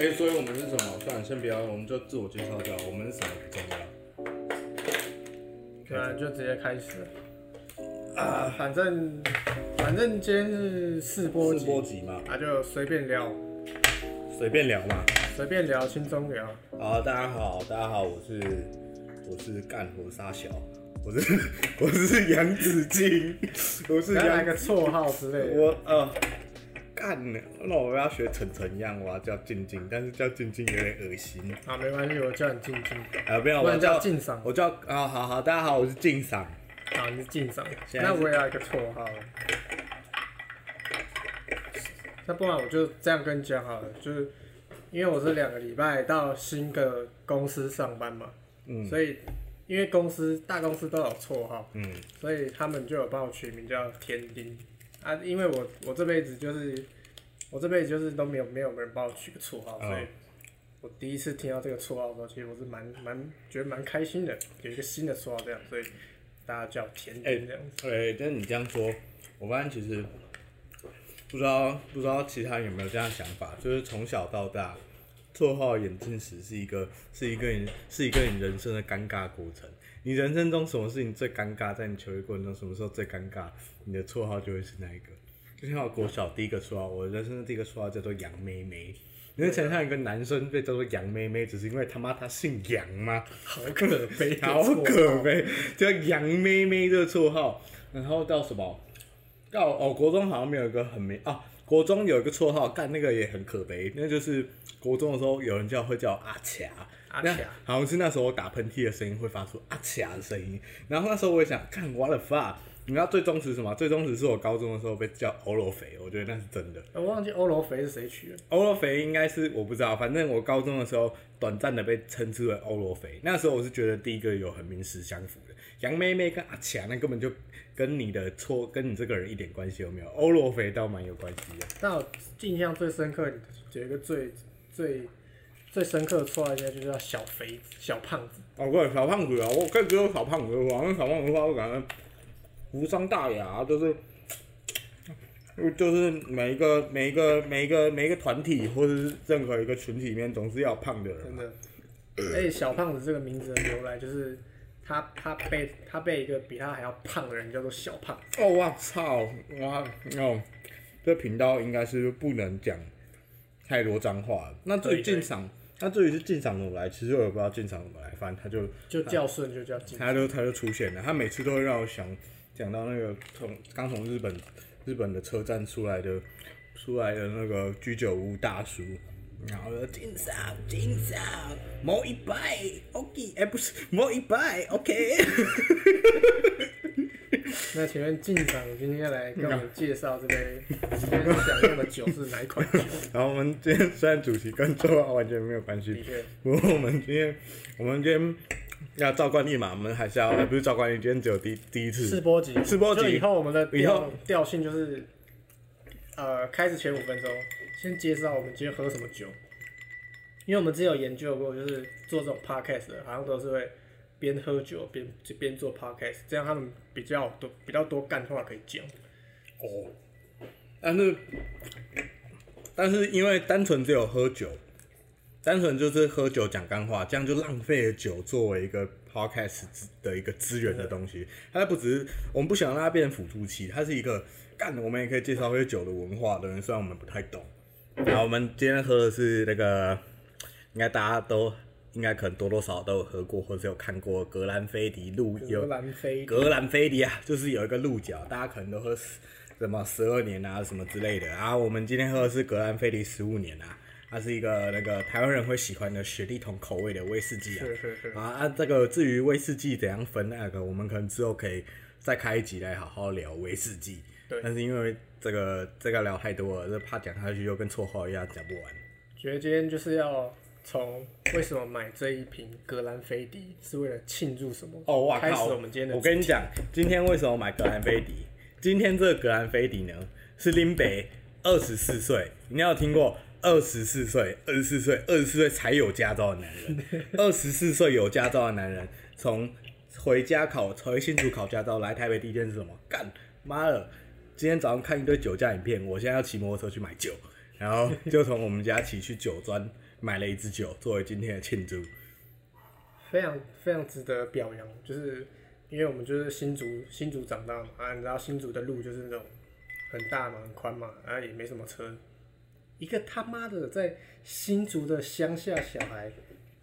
哎、所以我们是什么？算了，先不要，我们就自我介绍掉，我们是什么不重要。对啊，就直接开始。啊，反正反正今天是试播四集，波集嘛，啊就随便聊，随便聊嘛。随便聊，轻松聊。好，大家好，大家好，我是我是干活沙小，我是 我是杨子金，我是杨来来个绰号之类的。我呃干，那我要学晨晨一样，我要叫静静，但是叫静静有点恶心。啊，没关系，我叫你静静，啊，不我叫叫静赏。我叫啊，好好，大家好，我是静赏。好，你是静赏。现在是那我也要一个绰号。那不然我就这样跟你讲好了，就是因为我是两个礼拜到新的公司上班嘛，嗯所以因为公司大公司都有绰号，嗯，所以他们就有帮我取名叫天丁啊。因为我我这辈子就是我这辈子就是都没有没有人帮我取个绰号，哦所以我第一次听到这个绰号的时候，其实我是蛮蛮觉得蛮开心的，有一个新的绰号这样，所以大家叫天丁这样子。哎、但是你这样说，我发现其实不知道不知道其他人有没有这样想法，就是从小到大，绰号演进时是一个是一个你是一个你人生的尴尬过程。你人生中什么事情最尴尬？在你求学过程中，什么时候最尴尬？你的绰号就会是那一个。就像我国小第一个绰号，我人生的第一个绰号叫做杨妹妹。你能想象一个男生被叫做杨妹妹，只是因为他妈他姓杨吗？好可悲，好可。悲，叫杨妹妹这个绰号，然后到什么？到哦，国中好像没有一个很没啊，国中有一个绰号，干那个也很可悲，那就是国中的时候有人叫会叫阿卡，阿卡好像是那时候我打喷嚏的声音会发出阿卡的声音，然后那时候我也想，看我的发，你知道最忠实什么？最忠实是我高中的时候被叫欧罗肥，我觉得那是真的。我忘记欧罗肥是谁取的，欧罗肥应该是我不知道，反正我高中的时候短暂的被称之为欧罗肥。那时候我是觉得第一个有很名实相符的，杨妹妹跟阿强那根本就跟你的错跟你这个人一点关系都没有，欧罗肥倒蛮有关系的。但我印象最深刻有一个最最最深刻的绰号，应该就叫小肥、小胖子。哦，对，小胖子啊，我可以只有小胖子的话，那小胖子的话，我感觉无伤大雅，就是。就是每一个每一个每一个每一个团体或者是任何一个群体里面，总是要胖的人嘛。真的。而且小胖子这个名字的由来，就是他他被他被一个比他还要胖的人叫做小胖。哦，我操，哇哦，这频道应该是不能讲太多脏话了。那至于进场，那至于是进场怎么来，其实我也不知道进场怎么来，反正他就就叫顺就叫进。他就他就出现了，他每次都会让我想讲到那个从刚从日本日本的车站出来的出来的那个居酒屋大叔。然后说进场进场，某一百，OK，哎、不是某一百，OK。那请问进长今天来跟我们介绍这杯今天想用的酒是哪一款酒？然后我们今天虽然主题跟做完全没有关系不过我们今天，我们今天 要照惯例嘛，我们还是要，呃不是照惯例，今天只有第第一次。试次。播集，试播集。就以后我们的以后。调调性就是，呃，开始前五分钟先介绍我们今天喝什么酒，因为我们之前有研究过，就是做这种 podcast 的，好像都是会边喝酒边边做 podcast，这样他们比较多比较多干话可以讲。哦，但是，但是因为单纯只有喝酒，单纯就是喝酒讲干话，这样就浪费了酒作为一个 podcast 资的一个资源的东西。它不只是我们不想让它变成辅助器，它是一个干，我们也可以介绍一些酒的文化的人，虽然我们不太懂。然后我们今天喝的是那个，应该大家都应该可能多多少少都有喝过，或者有看过格兰菲迪鹿有格兰菲格兰菲迪啊，就是有一个鹿角，大家可能都喝十什么十二年啊什么之类的啊。我们今天喝的是格兰菲迪十五年啊，它是一个那个台湾人会喜欢的雪地桶口味的威士忌啊。是是是，啊啊，这个至于威士忌怎样分那个，我们可能之后可以再开一集来好好聊威士忌。对但是因为这个这个聊太多了，这怕讲下去又跟绰号一样讲不完。觉得今天就是要从为什么买这一瓶格兰菲迪是为了庆祝什么？哦，哇开始！我们今天的我跟你讲，今天为什么买格兰菲迪？今天这个格兰菲迪呢，是林北二十四岁，你要有听过二十四岁、二十四岁、二十四岁才有驾照的男人，二十四岁有驾照的男人，从回家考回新竹考驾照来台北第一件事是什么？干妈的！今天早上看一堆酒驾影片，我现在要骑摩托车去买酒。然后就从我们家骑去酒庄买了一支酒作为今天的庆祝。非常非常值得表扬，就是因为我们就是新竹新竹长大嘛，啊，你知道新竹的路就是那种很大嘛，很宽嘛，啊也没什么车，一个他妈的在新竹的乡下小孩，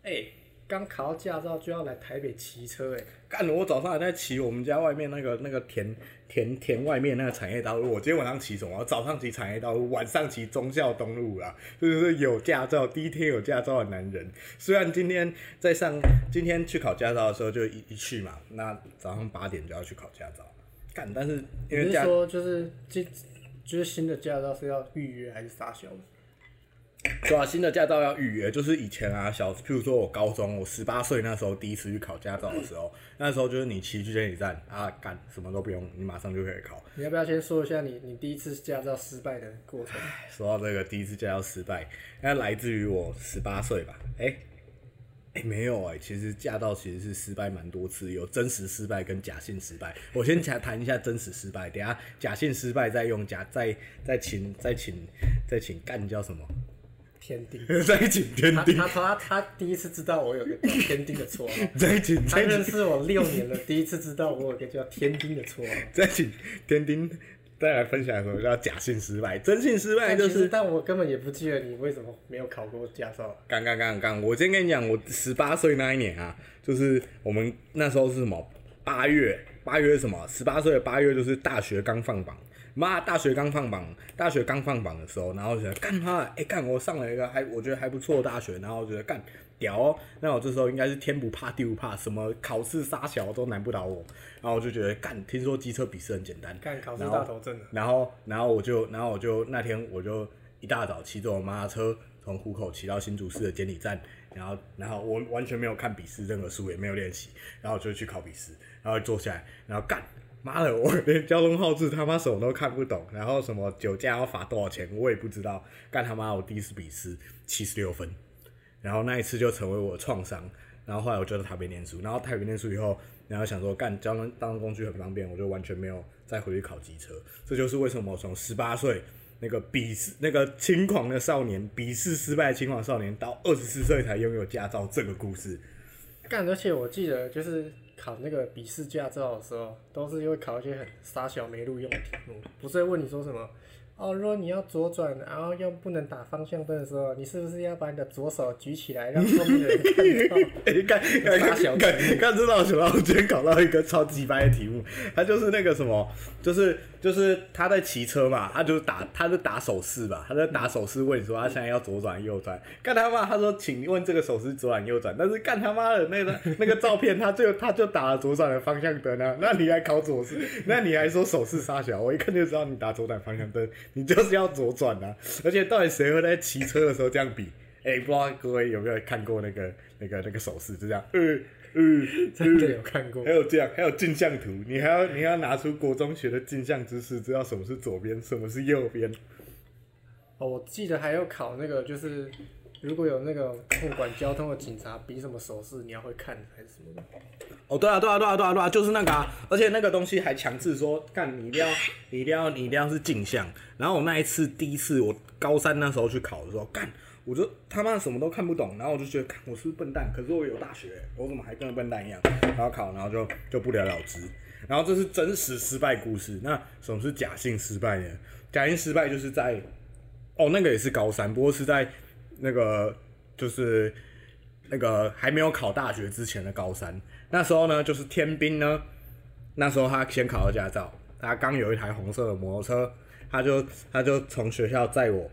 哎、刚考到驾照就要来台北骑车、哎，干了！我早上还在骑我们家外面那个那个田田田外面那个产业道路。我今天晚上骑什么？我早上骑产业道路，晚上骑忠孝东路啊！这就是有驾照第一天有驾照的男人。虽然今天在上今天去考驾照的时候就一一去嘛，那早上八点就要去考驾照，干！但是因你是为驾说就是这就是新的驾照是要预约还是傻小的？对啊，新的驾照要预约，就是以前啊，小，譬如说我高中，我十八岁那时候第一次去考驾照的时候，那时候就是你骑去监理站啊，干什么都不用，你马上就可以考。你要不要先说一下你你第一次驾照失败的过程？说到这个第一次驾照失败，那来自于我十八岁吧？哎、哎、没有哎、其实驾到其实是失败蛮多次，有真实失败跟假性失败。我先谈谈一下真实失败，等下假性失败再用假再再请再请再请干叫什么？天丁，再请天他丁，他他他第一次知道我有个叫天丁的绰号。再请他再请认识我六年了，第一次知道我有个叫天丁的绰号。再请天丁再来分享什么叫假性失败，真性失败就是但我根本也不记得你为什么没有考过驾照。刚刚刚刚，我先跟你讲，我十八岁那一年啊，就是我们那时候是什么八月，八月是什么？十八岁的八月就是大学刚放榜，妈，大学刚放榜，大学刚放榜的时候，然后就觉得干他，哎、干我上了一个还我觉得还不错的大学，然后我觉得干屌哦，那我这时候应该是天不怕地不怕，什么考试杀小都难不倒我，然后我就觉得干，听说机车笔试很简单，干考试大头症的，然后，然后我就，然后我就那天我就一大早骑着我妈的车从虎口骑到新竹市的监理站，然后，然后我完全没有看笔试任何书，也没有练习，然后我就去考笔试，然后坐下来，然后干，妈的，我连交通号志他妈什么都看不懂，然后什么酒驾要罚多少钱我也不知道，干他妈我第一次笔试七十六分，然后那一次就成为我的创伤。然后后来我就在台北念书，然后台北念书以后，然后想说干交通当工具很方便，我就完全没有再回去考机车。这就是为什么我从十八岁那个鄙视那个轻狂的少年，鄙视失败的轻狂少年，到二十四岁才拥有驾照这个故事。干，而且我记得就是考那个笔试驾照的时候，都是会考一些很傻小没录用的题目，不是会问你说什么。哦，如果你要左转，然后又不能打方向灯的时候，你是不是要把你的左手举起来，让后面的人看到？哎、干干傻小干干干，这让我想到我今天搞到一个超级白的题目，它就是那个什么，就是就是他在骑车嘛，他就打他就打手势吧，他在打手势问说他现在要左转右转，干他妈，他说请问这个手势左转右转，但是干他妈的那个 那个照片他就他就打了左转的方向灯啊，那你还考左势，那你还说手势杀小，我一看就知道你打左转方向灯，你就是要左转啊，而且到底谁会在骑车的时候这样比？哎、不知道各位有没有看过那个那个那个手势，就这样，呃呃，真的有看过还？有这样，还有镜像图，你还要你还要拿出国中学的镜像知识，知道什么是左边，什么是右边。哦，我记得还有考那个，就是如果有那个控管交通的警察比什么手势，你要会看还是什么的？哦，对啊，对啊，对啊，对啊，对啊，就是那个啊，而且那个东西还强制说，干你一定要，你一定要，你一定要是镜像。然后我那一次第一次，我高三那时候去考的时候，干，我就他妈什么都看不懂，然后我就觉得，我是不是笨蛋？可是我有大学，我怎么还跟个笨蛋一样？然后考，然后就就不了了之。然后这是真实失败故事。那什么是假性失败呢？假性失败就是在，哦，那个也是高三，不过是在那个就是那个还没有考大学之前的高三。那时候呢，就是天兵呢，那时候他先考了驾照，他刚有一台红色的摩托车，他就他就从学校载我，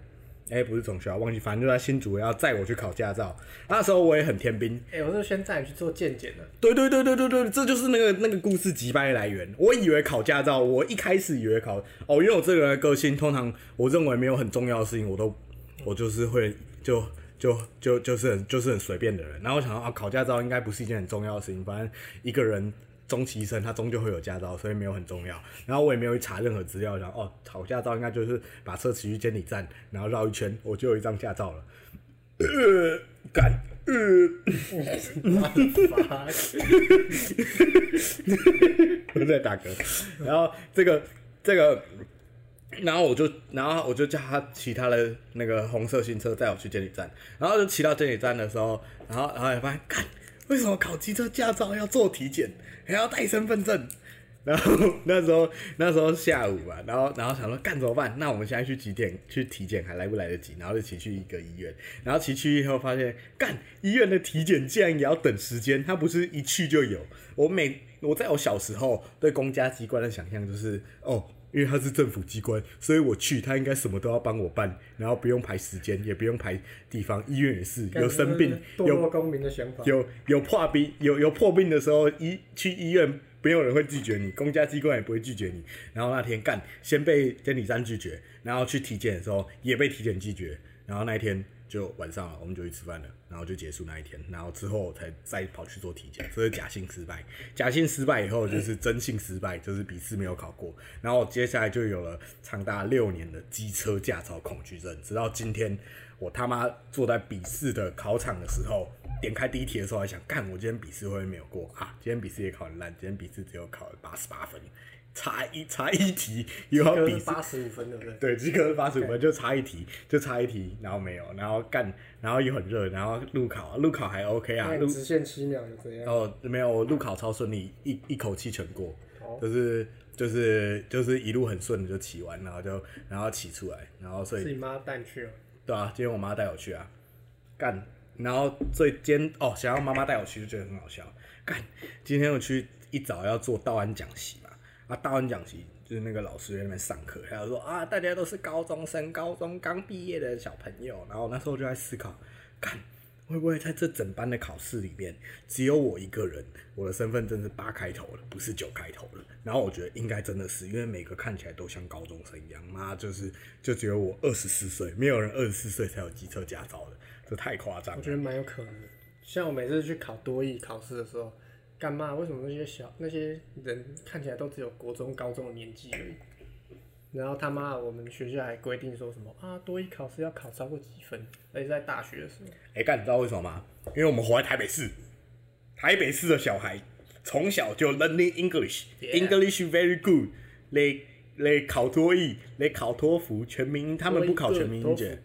哎、不是总学校忘记，反正就在新竹要载我去考驾照。那时候我也很天兵，哎、我是先载你去做健检的。对对对对对对，这就是那个那个故事击败的来源。我以为考驾照，我一开始以为考哦，因为我这个人的个性，通常我认为没有很重要的事情，我都我就是会就就就就是很就是很随便的人。然后我想到啊，考驾照应该不是一件很重要的事情，反正一个人终其一生他终究会有驾照，所以没有很重要。然后我也没有去查任何资料，然后哦，考驾照应该就是把车骑去监理站，然后绕一圈，我就有一张驾照了。呃，干，呃。发 我在打嗝。然后这个这个然后我就，然后我就叫他骑他的那个红色新车载我去监理站，然后就骑到监理站的时候，然后然后也发现，干，为什么考机车驾照要做体检，还要带身份证？然后那时候那时候下午嘛，然后然后想说干怎么办？那我们现在去几点去体检还来不来得及？然后就骑去一个医院，然后骑去以后发现，干医院的体检竟然也要等时间，它不是一去就有。我每我在我小时候对公家机关的想象就是，哦，因为他是政府机关，所以我去他应该什么都要帮我办，然后不用排时间，也不用排地方。医院也是有生病有公民的想法。有有破病有有破病的时候，医去医院没有人会拒绝你，公家机关也不会拒绝你。然后那天干先被监理站拒绝，然后去体检的时候也被体检拒绝，然后那一天就晚上了，我们就去吃饭了，然后就结束那一天，然后之后才再跑去做体检，这是假性失败。假性失败以后就是真性失败，就是笔试没有考过，然后接下来就有了长达六年的机车驾照恐惧症，直到今天。我他妈坐在笔试的考场的时候，点开第一题的时候，还想，干，我今天笔试会不会没有过啊？今天笔试也考很烂，今天笔试只有考了八十八分，差一差一题又要笔试八十五分，对不对？对，及格是八十五分，就差一题，就差一题，然后没有，然后干，然后又很热，然后路考，路考还 OK 啊，路直线七秒有怎样？哦没有，我路考超顺利，一一口气全过，哦就是就是就是一路很顺的就骑完，然后就然后骑出来，然后所以是你妈带你去哦。对啊，今天我妈带我去啊，干，然后最今天哦，想要妈妈带我去就觉得很好笑，干，今天我去一早要做道安讲习嘛，啊，道安讲习就是那个老师在那边上课，他就说啊，大家都是高中生，高中刚毕业的小朋友，然后那时候就在思考，看。会不会在这整班的考试里面，只有我一个人，我的身份证是八开头的，不是九开头的？然后我觉得应该真的是，因为每个看起来都像高中生一样，妈就是就只有我二十四岁，没有人二十四岁才有机车驾照的，这太夸张了。我觉得蛮有可能的。像我每次去考多艺考试的时候，干嘛？为什么那些小那些人看起来都只有国中、高中的年纪而已？然后他妈，我们学校还规定说什么啊，多一考试要考超过几分，而且在大学的时候，哎、干，你知道为什么吗？因为我们活在台北市，台北市的小孩从小就 learning English，English very good，来来考多艺，来考托福，全民他们不考全民英检，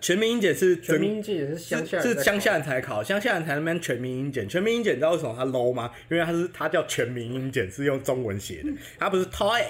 全民英检是全民英检是乡下是乡下人才考，乡下人才那边全民英检。全民英检你知道为什么它 low 吗？因为它是它叫全民英检，是用中文写的，它不是 TOEIC，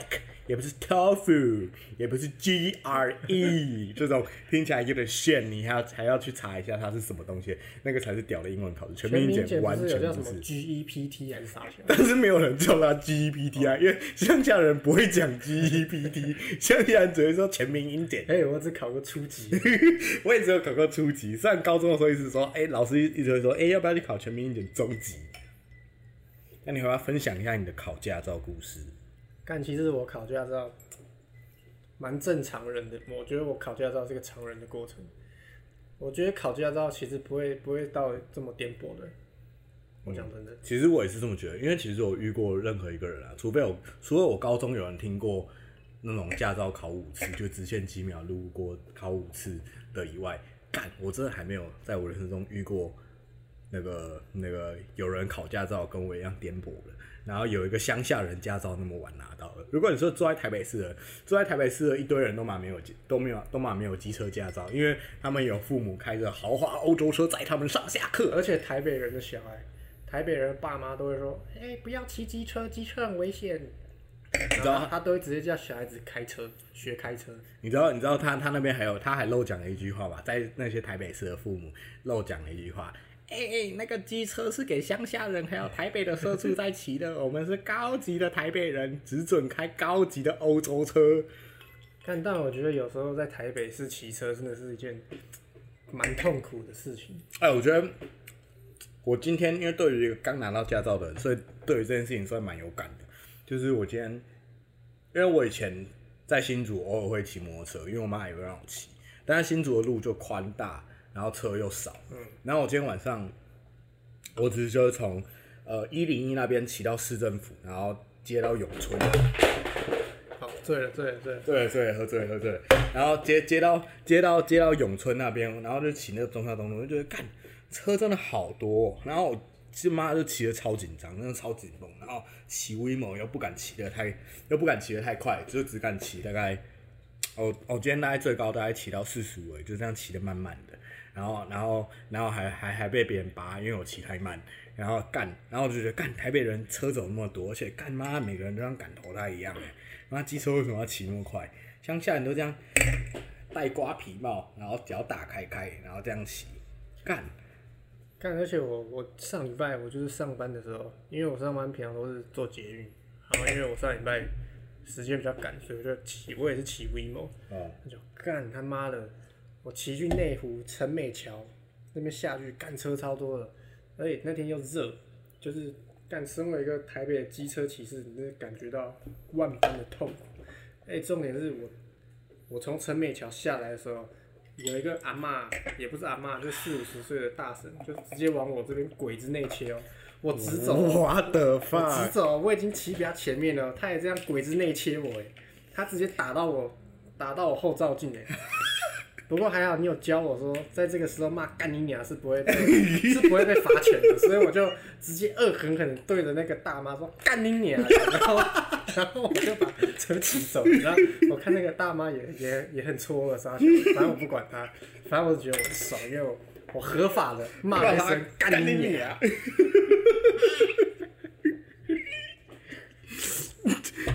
也不是 TOEFL，也不是 GRE 这种听起来有点炫，你还要还要去查一下它是什么东西，那个才是屌的英文考试。全民检完全不是。GEPT 还是啥小？但是没有人叫它 GEPT 啊，因为乡下人不会讲 GEPT，乡下人只会说全民英检。哎、我只考过初级，我也只有考过初级，虽然高中的时候一直说，哎、老师一直会说，哎、要不要去考全民英检中级？那你要不要分享一下你的考驾照故事？但其实我考驾照蛮正常人的，我觉得我考驾照是个常人的过程。我觉得考驾照其实不会不会到这么颠簸的。我讲真的，其实我也是这么觉得，因为其实我遇过任何一个人啊，除非我除了我高中有人听过那种驾照考五次，就直线几秒路过考五次的以外，干我真的还没有在我人生中遇过那个那个有人考驾照跟我一样颠簸的。然后有一个乡下人驾照那么晚拿到的。如果你说住在台北市的，住在台北市的一堆人都嘛没有都没有都嘛没有机车驾照，因为他们有父母开着豪华欧洲车载他们上下课，而且台北人的小孩，台北人爸妈都会说：“哎、不要骑机车，机车很危险。”知道他都会直接叫小孩子开车，学开车。你知道，你知道他他那边还有，他还漏讲了一句话吧，在那些台北市的父母漏讲了一句话，哎、哎、那个机车是给乡下人还有台北的社畜在骑的，我们是高级的台北人，只准开高级的欧洲车。但但我觉得有时候在台北市骑车真的是一件蛮痛苦的事情。哎、我觉得我今天因为对于一个刚拿到驾照的人，所以对于这件事情算蛮有感的。就是我今天，因为我以前在新竹偶尔会骑摩托车，因为我妈也会让我骑，但是新竹的路就宽大，然后车又少，嗯，然后我今天晚上，我只是就是从呃一零一那边骑到市政府，然后接到永春，好，醉了，醉了，醉了。对对，喝醉了喝醉了，然后接接到接到接到永春那边，然后就骑那个中山东路，就觉得干车真的好多、哦，然后我其实妈就骑的超紧张，真的超紧绷，然后骑 WeMo 又不敢骑的太又不敢骑的太快，就只敢骑大概我我今天大概最高大概骑到四十五，就这样骑的慢慢的，然后然后然后还还还被别人扒，因为我骑太慢，然后干，然后我就觉得干台北人车走那么多，而且干妈每个人都像赶投胎一样哎，妈机车为什么要骑那么快？乡下人都这样戴瓜皮帽，然后脚打开开，然后这样骑，干。干，而且我我上礼拜我就是上班的时候，因为我上班平常都是坐捷运，然后因为我上礼拜时间比较赶，所以我就骑，我也是骑 WeMo，哦，就干他妈的，我骑去内湖陈美桥那边下去，干车超多的，而且那天又热，就是干身为一个台北的机车骑士，你真的感觉到万般的痛苦。哎、重点是我我从陈美桥下来的时候。有一个阿嬷，也不是阿嬷，就四五十岁的大婶，就直接往我这边鬼子内切哦。我直走，我的发直走，我已经骑比他前面了，他也这样鬼子内切我哎，他直接打到我，打到我后照镜哎。不过还好你有教我说，在这个时候骂干你娘是不会被 是不会被罚钱的，所以我就直接恶狠狠地对着那个大妈说干你娘，然后然后我就把车骑走，然后我看那个大妈也 也也很错愕，傻笑，反正我不管她，反正我就觉得我爽，因为我我合法的骂了一声 干你娘。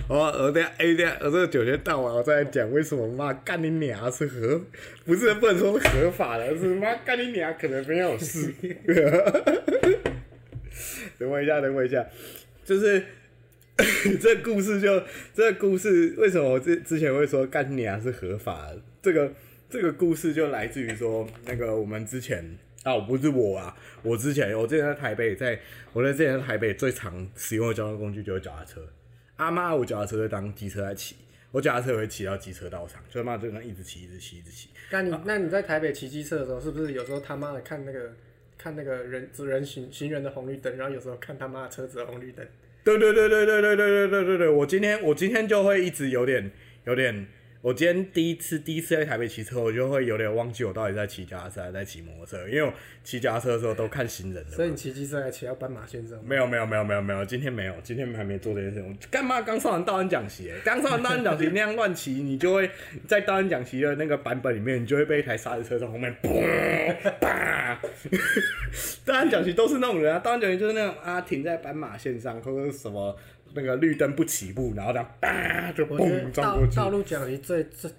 我我等下哎等下，我这个九天到晚我再讲为什么骂干你娘是合，不是不能说是合法的，是妈干你娘可能没有事。等我一下，等我一下，就是 这故事就这故事为什么我之之前会说干你娘是合法的？这个这个故事就来自于说那个我们之前啊，不是我啊，我之前我之前在台北在，我在之前在台北最常使用的交通工具就是脚踏车。阿妈，我脚踏车就当机车来骑，我脚踏车也会骑到机车道上，就他妈就那一直骑，一直骑，一直骑。那你那你在台北骑机车的时候，是不是有时候他妈的看那个看那个人人行行人的红绿灯，然后有时候看他妈的车子的红绿灯？对对对对对对对对对对对，我今天我今天就会一直有点有点，我今天第一次第一次在台北骑车，我就会有点忘记我到底在骑脚踏车还是在骑摩托车，因为我骑脚踏车的时候都看行人的。所以你骑机车还骑到斑马线上？没有没有没有。没有没有，今天没有，今天还没做这件事情。我干嘛刚上完道安讲习、欸？刚上完道安讲习那样乱骑，你就会在道安讲习的那个版本里面，你就会被一台刹车车从后面嘣啪。道安讲习都是那种人啊，道安讲习就是那种啊，停在斑马线上或者是什么那个绿灯不起步，然后这样啪就我觉得嘣撞过去。道道路讲题最最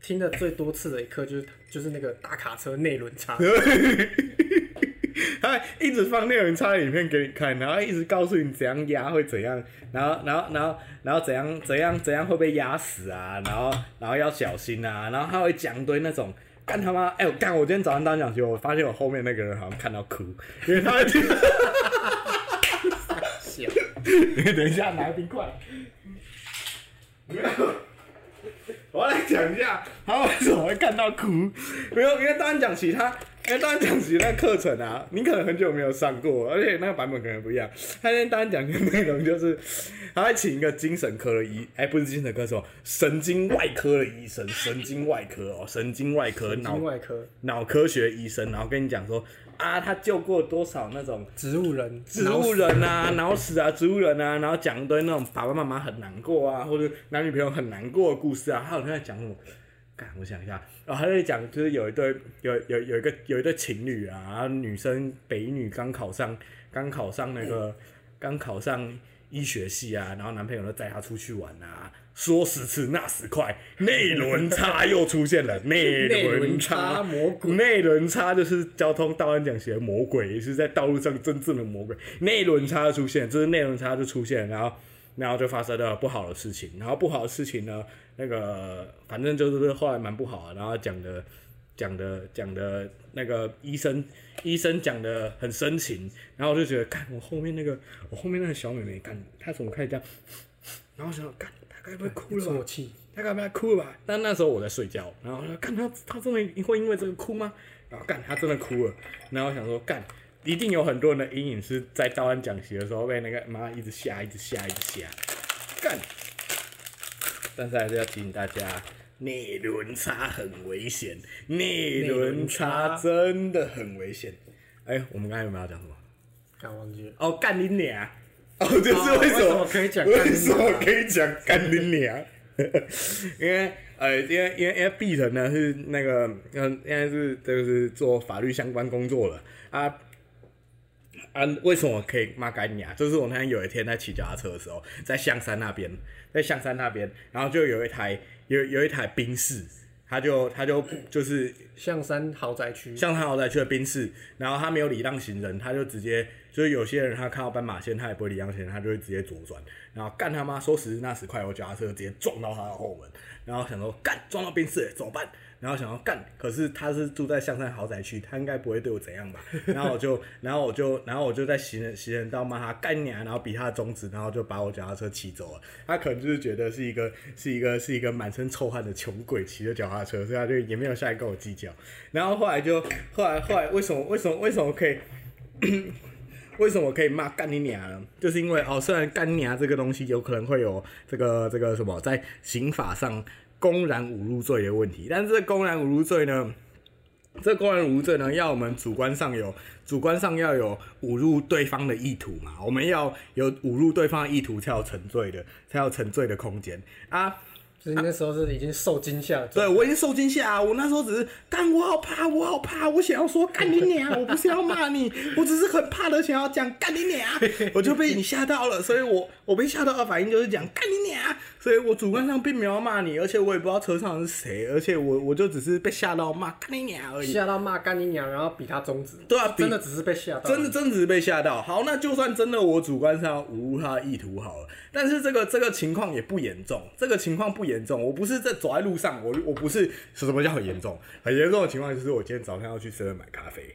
听的最多次的一课就是就是那个大卡车内轮差，他一直放内轮差的影片给你看，然后一直告诉你怎样压会怎样，然后然后然后然后怎样怎样怎样会被压死啊，然后然后要小心啊，然后他会讲一堆那种。干他妈！哎、我干！我今天早上当讲题，我发现我后面那个人好像看到哭，因为他 等一下拿冰块。没有，我要来讲一下他为什么会看到哭。没有，因为当然讲其他，因为当然讲其他课程啊，你可能很久没有上过，而且那个版本可能不一样。他今天当然讲的内容就是，他会请一个精神科的医，哎、不是精神科，什么神经外科的医生，神经外科哦，神经外科脑外科脑科学医生，然后跟你讲说啊，他救过多少那种植物人植物人啊、脑死啊、植物人啊，然后讲一堆那种爸爸妈妈很难过啊，或者男女朋友很难过的故事啊。他好像在讲什么？干，我想一下，然后他在讲就是有一对有有有一个有一对情侣啊，然后女生北女刚考上刚考上那个刚考上医学系啊，然后男朋友就带她出去玩啊，说时迟那时快，内轮差又出现了，内 内轮轮差魔鬼。内轮差就是交通道安讲习的魔鬼，也是在道路上真正的魔鬼。内轮差的出现，这是内轮差就出现，然后然后就发生了不好的事情，然后不好的事情呢，那个反正就是后来蛮不好的，然后讲的讲的讲的那个医生医生讲的很深情，然后我就觉得，看我后面那个我后面那个小妹妹，看她怎么开始这样，然后我想说，看她该不会哭了吧？啜泣，他该不会哭了吧？但那时候我在睡觉，然后看他他真的会因为这个哭吗？然后干他真的哭了，然后我想说干一定有很多人的阴影是在道安讲习的时候被那个妈一直吓一直吓一直吓干，但是还是要提醒大家。内轮差很危险，内轮差真的很危险。哎、我们刚才有没有要讲什么？刚忘记了。哦，干你娘！哦，就是为什么为什么可以讲为什么可以讲干你娘？因为呃，因为因为因为 B 人呢是那个嗯，现在是就是做法律相关工作的啊啊，为什么可以骂干你啊？就是我那天有一天在骑脚踏车的时候，在象山那边，在象山那边，然后就有一台有有一台宾士，他就他就就是象山豪宅区，象山豪宅区的宾士，然后他没有礼让行人，他就直接就是有些人他看到斑马线，他也不会礼让行人，他就会直接左转，然后干他妈说时那时快，我脚踏车直接撞到他的后门，然后想说干撞到宾士了怎么办？然后想要干，可是他是住在象山豪宅区，他应该不会对我怎样吧？然后我就，然后我就，然后我就在行人行人道骂他干娘，然后比他的中指，然后就把我脚踏车骑走了。他可能就是觉得是一个是一个是一个满身臭汗的穷鬼骑着脚踏车，所以他就也没有下来跟我计较。然后后来就后来后来为什么为什么为什么可以？为什么可以骂干你娘呢？就是因为哦，虽然干你娘这个东西有可能会有这个这个什么在刑法上公然侮辱罪的问题，但是公然侮辱罪呢，这公然侮辱罪呢，要我们主观上有主观上要有侮辱对方的意图嘛，我们要有侮辱对方的意图才有沉罪的，才有沉罪的空间啊。就是那时候是已经受惊吓了，对，我已经受惊吓、啊，我那时候只是干，我好怕，我好怕，我想要说干你娘，我不是要骂你，我只是很怕的想要讲干你娘，我就被你吓到了，所以我我被吓到的反应就是讲干你娘，所以我主观上并没有要骂你，而且我也不知道车上是谁，而且我我就只是被吓到骂干你娘而已。吓到骂干你娘，然后比他中指，对啊真的只是被吓到，真的真的只是被吓到。好，那就算真的我主观上无他的意图好了，但是这个这个情况也不严重，这个情况不严重。我不是在走在路上，我我不是什么叫很严重？很严重的情况就是我今天早上要去 seven 买咖啡，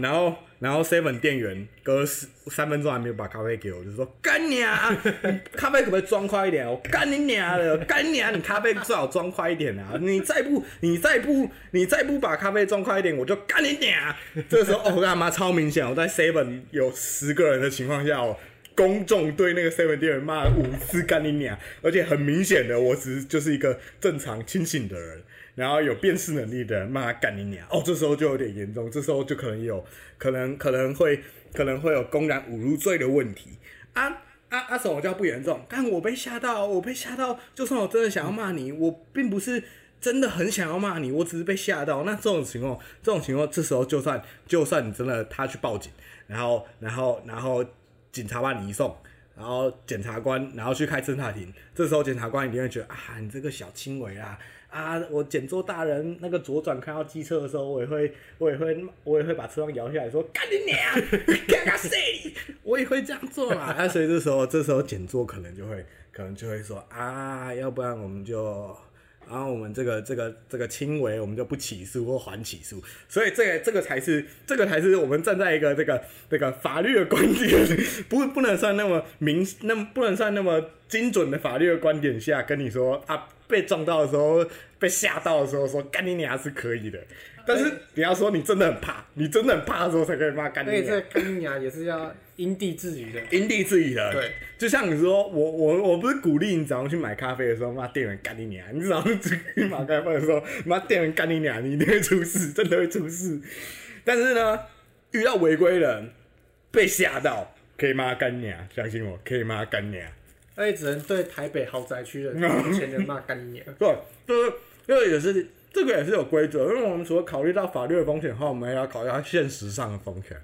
然后然后 seven 店员隔十三分钟还没有把咖啡给我，就说干你啊！咖啡可不可以装快一点？我干你娘的！干你啊！你咖啡最好装快一点啊！你再不你再不你再不把咖啡装快一点，我就干你娘！这时候哦，干嘛超明显？我在 seven 有十个人的情况下，哦。公众对那个 seven 店员骂了五次干你娘，而且很明显的，我只是就是一个正常清醒的人，然后有辨识能力的人骂他干你娘，哦，这时候就有点严重，这时候就可能有可能可能会可能会有公然侮辱罪的问题啊啊啊！什么叫不严重？但我被吓到，我被吓到，就算我真的想要骂你，我并不是真的很想要骂你，我只是被吓到。那这种情况，这种情况，这时候就算就算你真的他去报警，然后然后然后。警察把你移送，然后检察官，然后去开侦查庭。这时候检察官一定会觉得啊，你这个小轻微啊啊！我检座大人那个左转看到机车的时候，我也会，我也会，我也会把车窗摇下来说干你娘，干个谁？我也会这样做嘛。啊，所以这时候，这时候检座可能就会，可能就会说啊，要不然我们就。然后我们这个这个这个轻微，我们就不起诉或缓起诉，所以这个这个才是这个才是我们站在一个这个这个法律的观点，不不能算那么明，那不能算那么精准的法律的观点下跟你说啊，被撞到的时候，被吓到的时候说干你娘是可以的，但是你要说你真的很怕，你真的很怕的时候才可以骂干你所以这娘。干你娘也是要因地制宜的，因地制宜的，对，就像你说，我我我不是鼓励你早上去买咖啡的时候骂店员干你娘，你早上去买咖啡的时候骂店员干你娘，你一定会出事，真的会出事。但是呢，遇到违规人被吓到，可以骂他干娘，相信我，可以骂他干娘。而且只能对台北豪宅区的 有钱人骂干你娘。对，就是这个也是这个也是有规则，因为我们除了考虑到法律的风险后，我们也要考虑到现实上的风险。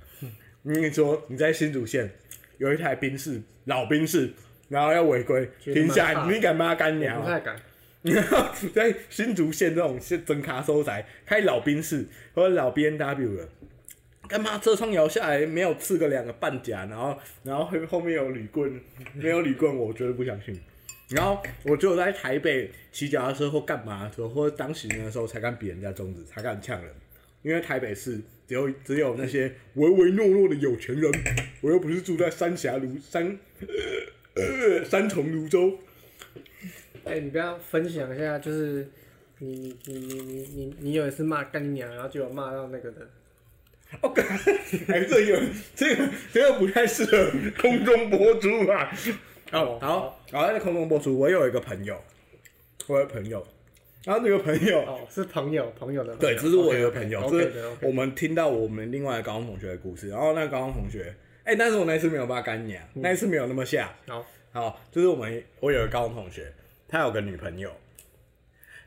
你说你在新竹县有一台宾士老宾士，然后要违规停下你敢骂他干娘？不太敢，你 要在新竹县这种县真卡收宅开老宾士或者老 B N W 的，干嘛车窗摇下来没有刺个两个半甲，然后然后后后面有铝棍，没有铝棍我绝对不相信。然后我只有在台北骑脚踏车或干嘛的时候，或者当行人的时候才敢比人家中指，才敢呛人。因为台北市只有只有那些唯唯诺诺的有钱人，我又不是住在三峡泸山呃三重泸州，哎、你不要分享一下，就是你你你你你你有一次骂干娘，然后就有骂到那个人，我靠，哎，这个这个这个不太适合空中播出啊。哦，好，好，在空中播出。我有一个朋友，我有朋友，然后那个朋友，哦，是朋友朋友的朋对，友，这是我有一个朋友，OK 我们听到我们另外一个高中同学的故事。然后那个高中同学，哎、但是我那一次没有把他干娘，那一次没有那么下。好，好，就是我们我有个高中同学，他有个女朋友，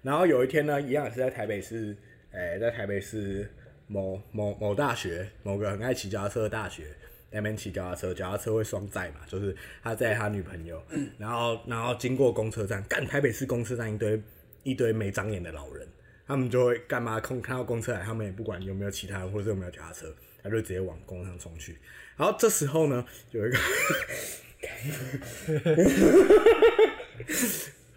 然后有一天呢，一样也是在台北市，哎、在台北市某某某大学，某个很爱骑脚踏车的大学。那边骑脚踏车，脚踏车会双载嘛，就是他载他女朋友，然后然后经过公车站，干台北市公车站一堆一堆没长眼的老人，他们就会干嘛？空看到公车来，他们也不管有没有其他人或者有没有脚踏车，他就直接往公车上冲去。然后这时候呢，有一个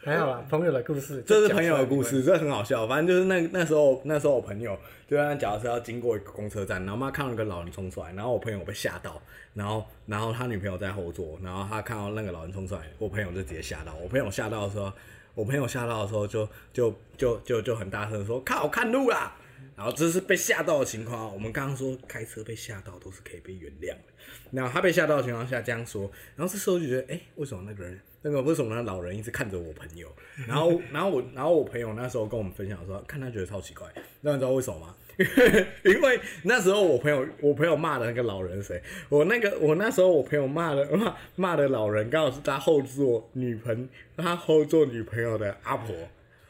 还好啦，朋友的故事，这是朋友的故事，这很好笑。反正就是那那时候，那时候我朋友就在脚踏车要经过一个公车站，然后妈看到一个老人冲出来，然后我朋友被吓到，然后然后他女朋友在后座，然后他看到那个老人冲出来，我朋友就直接吓到。我朋友吓到的时候，我朋友吓到的时候就就就就就很大声说：“靠我看路啦！”然后这是被吓到的情况。我们刚刚说开车被吓到都是可以被原谅的。然后他被吓到的情况下这样说，然后这时候就觉得，哎、为什么那个人，那个为什么那老人一直看着我朋友？然后，然后我，然后我朋友那时候跟我们分享说，看他觉得超奇怪。那你知道为什么吗？因为那时候我朋友，我朋友骂的那个老人谁？我那个我那时候我朋友骂的骂骂的老人，刚好是他后座女朋他后座女朋友的阿婆。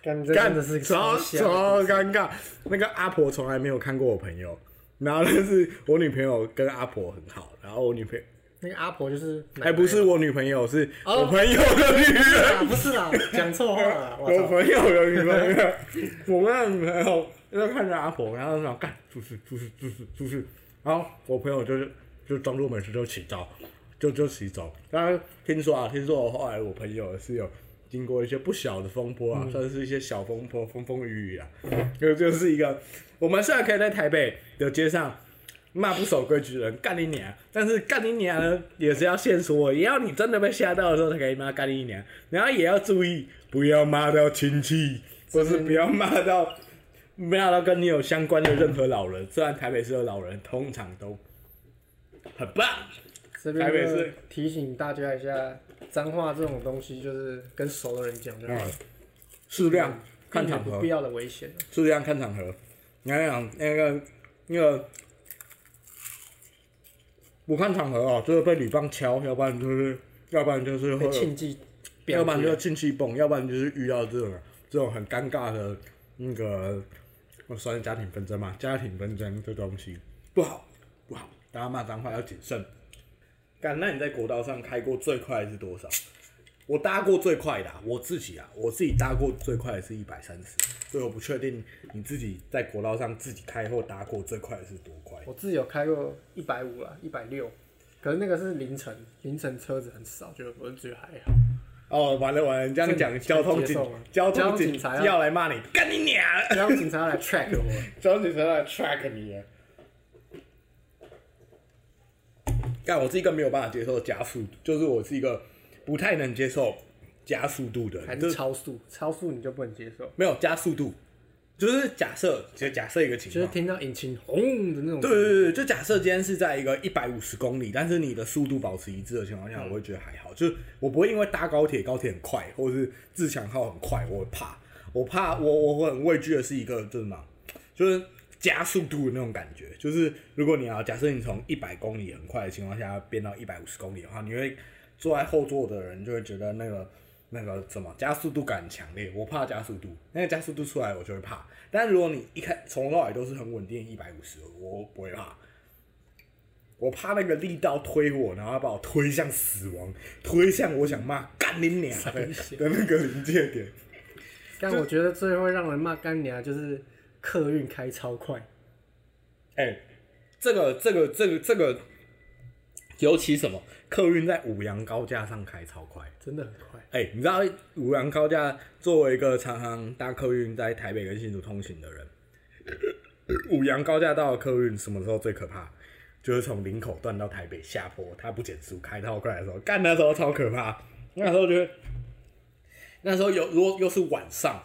干这干真的是超超尴尬。那个阿婆从来没有看过我朋友，然后但是我女朋友跟阿婆很好，然后我女朋友那个阿婆就是奶奶哎不是我女朋友，是哦我朋友的女人。啊，不是啦，讲错话了，我！朋友的女朋友，我跟他女朋友就看着阿婆，然后就想干出事出事出事出事，然后我朋友就是就装作没事就起招，就就起走。当然听说啊，听说我后来我朋友是有经过一些不小的风波啊，算是一些小风波，风风雨雨啊，就就是一个我们虽然可以在台北的街上。骂不守规矩的人干你娘！但是干你娘呢，也是要限说，也要你真的被吓到的时候才可以骂干你娘，然后也要注意不要骂到亲戚，或是不要骂到 骂到跟你有相关的任何老人。虽然台北市的老人通常都很棒，这边就台北市提醒大家一下，脏话这种东西就是跟熟的人讲就好了，适量看场合不必，要的危险。适量看场合。你看讲那个那个，不看场合哦，就是被女方敲，要不然就是要不然就是会要不然就是演，进气泵，要不然就是遇到这种这种很尴尬的那个，我算是家庭纷争嘛，家庭纷争这东西不好不好，大家骂脏话要谨慎。干，那你在国道上开过最快的是多少？我搭过最快的、啊，我自己啊，我自己搭过最快的是一百三十，所以我不确定你自己在国道上自己开或搭过最快的是多快。我自己有开过一百五啦，一百六，可是那个是凌晨，凌晨车子很少，就我就觉得还好。哦，完了完了，你这样讲，交通警交交通警察要要来骂你，干你娘！交通警察要来 track 我，交通警察要来 track 你耶。干，我是一个没有办法接受加速，就是我是一个不太能接受加速度的还是是超速，超速你就不能接受，没有加速度，就是假设，就假设一个情况，就是听到引擎轰的那种。对对对对，就假设今天是在一个一百五十公里，但是你的速度保持一致的情况下，我会觉得还好。就是我不会因为搭高铁，高铁很快，或者是自强号很快，我会怕。我怕我我会很畏惧的是一个就是什么，就是加速度的那种感觉。就是如果你要假设你从一百公里很快的情况下变到一百五十公里的话，你会坐在后座的人就会觉得那个那个什么加速度感强烈。我怕加速度，那个加速度出来我就会怕。但如果你一开从头到尾都是很稳定一百五十，我不会怕。我怕那个力道推我，然后把我推向死亡，推向我想骂干你娘的的那个临界点。但我觉得最会让人骂干娘就是客运开超快，哎、这个这个这个这个，尤其什么客运在五羊高架上开超快。真的很快。哎、你知道五羊高架作为一个常常搭客运在台北跟新竹通行的人，五羊高架道的客运什么时候最可怕？就是从林口段到台北下坡，它不减速开超快的时候，干那时候超可怕。那时候觉得，那时候有如果又是晚上，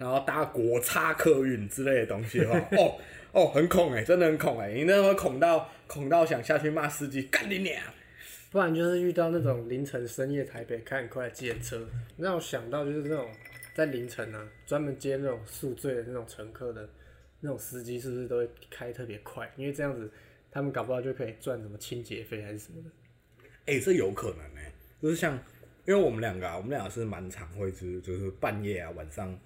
然后搭国差客运之类的东西的话，哦哦，很恐哎、真的很恐哎、你那时候恐到恐到想下去骂司机干你娘！不然就是遇到那种凌晨深夜台北开很快的计程车，让我想到就是那种在凌晨啊，专门接那种宿醉的那种乘客的那种司机，是不是都会开特别快？因为这样子他们搞不好就可以赚什么清洁费还是什么的。哎、这有可能哎、就是像因为我们两个啊，我们两个是蛮常会是就是半夜啊，晚上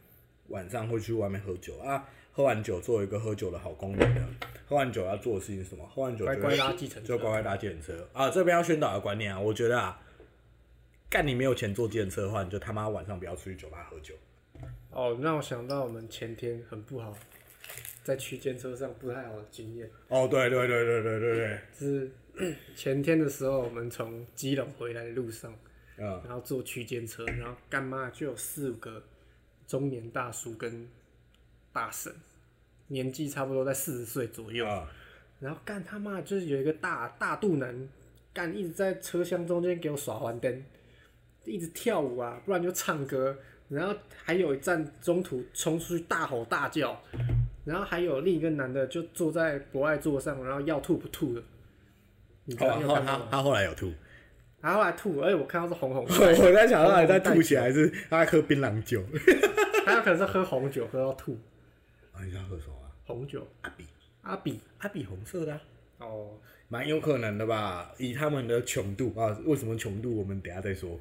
晚上会去外面喝酒啊，喝完酒做一个喝酒的好公民呢。喝完酒要做的事情是什么？喝完酒就乖乖拉计程车就乖乖搭计程车啊。这边要宣导的观念啊，我觉得啊，干你没有钱坐计程车的话，你就他妈晚上不要出去酒吧喝酒。哦，让我想到我们前天很不好，在区间车上不太好的经验。哦，对对对对对对对，是 前天的时候，我们从基隆回来的路上，嗯然后坐区间车，然后干妈就有四五个中年大叔跟大婶，年纪差不多在四十岁左右，啊，然后干他妈就是有一个大大肚腩，干一直在车厢中间给我耍环灯，一直跳舞啊，不然就唱歌，然后还有一站中途冲出去大吼大叫，然后还有另一个男的就坐在博爱座上，然后要吐不吐的，你知道哦他你有看到吗？他他后来有吐，他后来吐，而且我看到是红红的，我在想他还在吐血还是他在喝槟榔酒。他有可能是喝红酒喝到吐，啊，你知道喝什么啊？红酒阿比，阿比阿比红色的、啊，哦，蛮有可能的吧？以他们的穷度啊，为什么穷度？我们等下再说。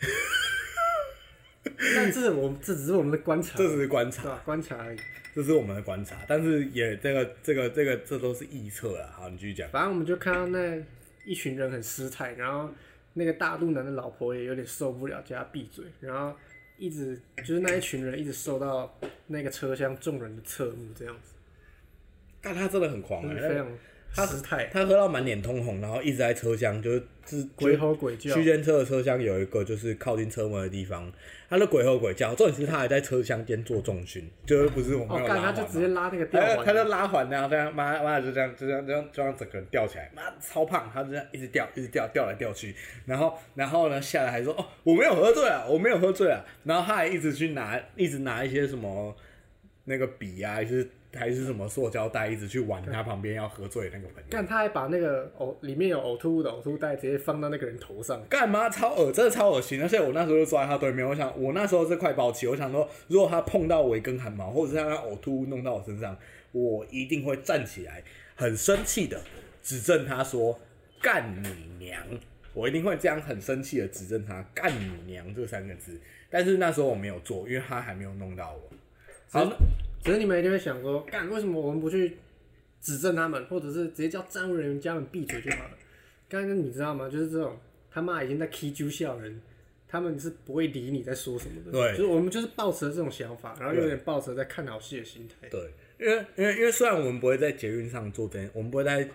但这是我们这只是我们的观察，这只是观察？观察而已。这是我们的观察，但是也这个这个这个这都是臆测啊。好，你继续讲。反正我们就看到那一群人很失态，然后那个大肚腩的老婆也有点受不了，叫他闭嘴，然后一直就是那一群人一直受到那个车厢众人的侧目，这样子，但他真的很狂非常失态，他喝到满脸通红，然后一直在车厢，就是是鬼吼鬼叫。区，间车的车厢有一个就是靠近车门的地方，他的鬼吼鬼叫，重点是他还在车厢间做重训，就是不是我们哦，他就直接拉那个吊环，他就拉环那样，这样妈妈就这样就这样这样就让整个人吊起来，妈超胖，他就这样一直吊一直吊吊来吊去，然后然后呢下来还说哦我没有喝醉啊，我没有喝醉啊，然后他还一直去拿一直拿一些什么那个笔啊，就是还是什么塑胶袋，一直去玩他旁边要喝醉的那个朋友。干他还把那个呕里面有呕吐物的呕吐袋直接放到那个人头上，干嘛超恶，真的超恶心！而且我那时候就坐在他对面，我想我那时候是快爆气，我想说，如果他碰到我一根汗毛，或者是让他呕吐物弄到我身上，我一定会站起来，很生气的指正他说：“干你娘！”我一定会这样很生气的指正他“干你娘”这三个字。但是那时候我没有做，因为他还没有弄到我。好，那只是你们一定会想说，干为什么我们不去指正他们，或者是直接叫站务人员叫他们闭嘴就好了？刚刚你知道吗？就是这种他妈已经在 K 揪笑的人，他们是不会理你在说什么的。对就是我们就是抱持这种想法，然后有点抱持在看好戏的心态。对，因为因为因为虽然我们不会在捷运上做这件，我们不会在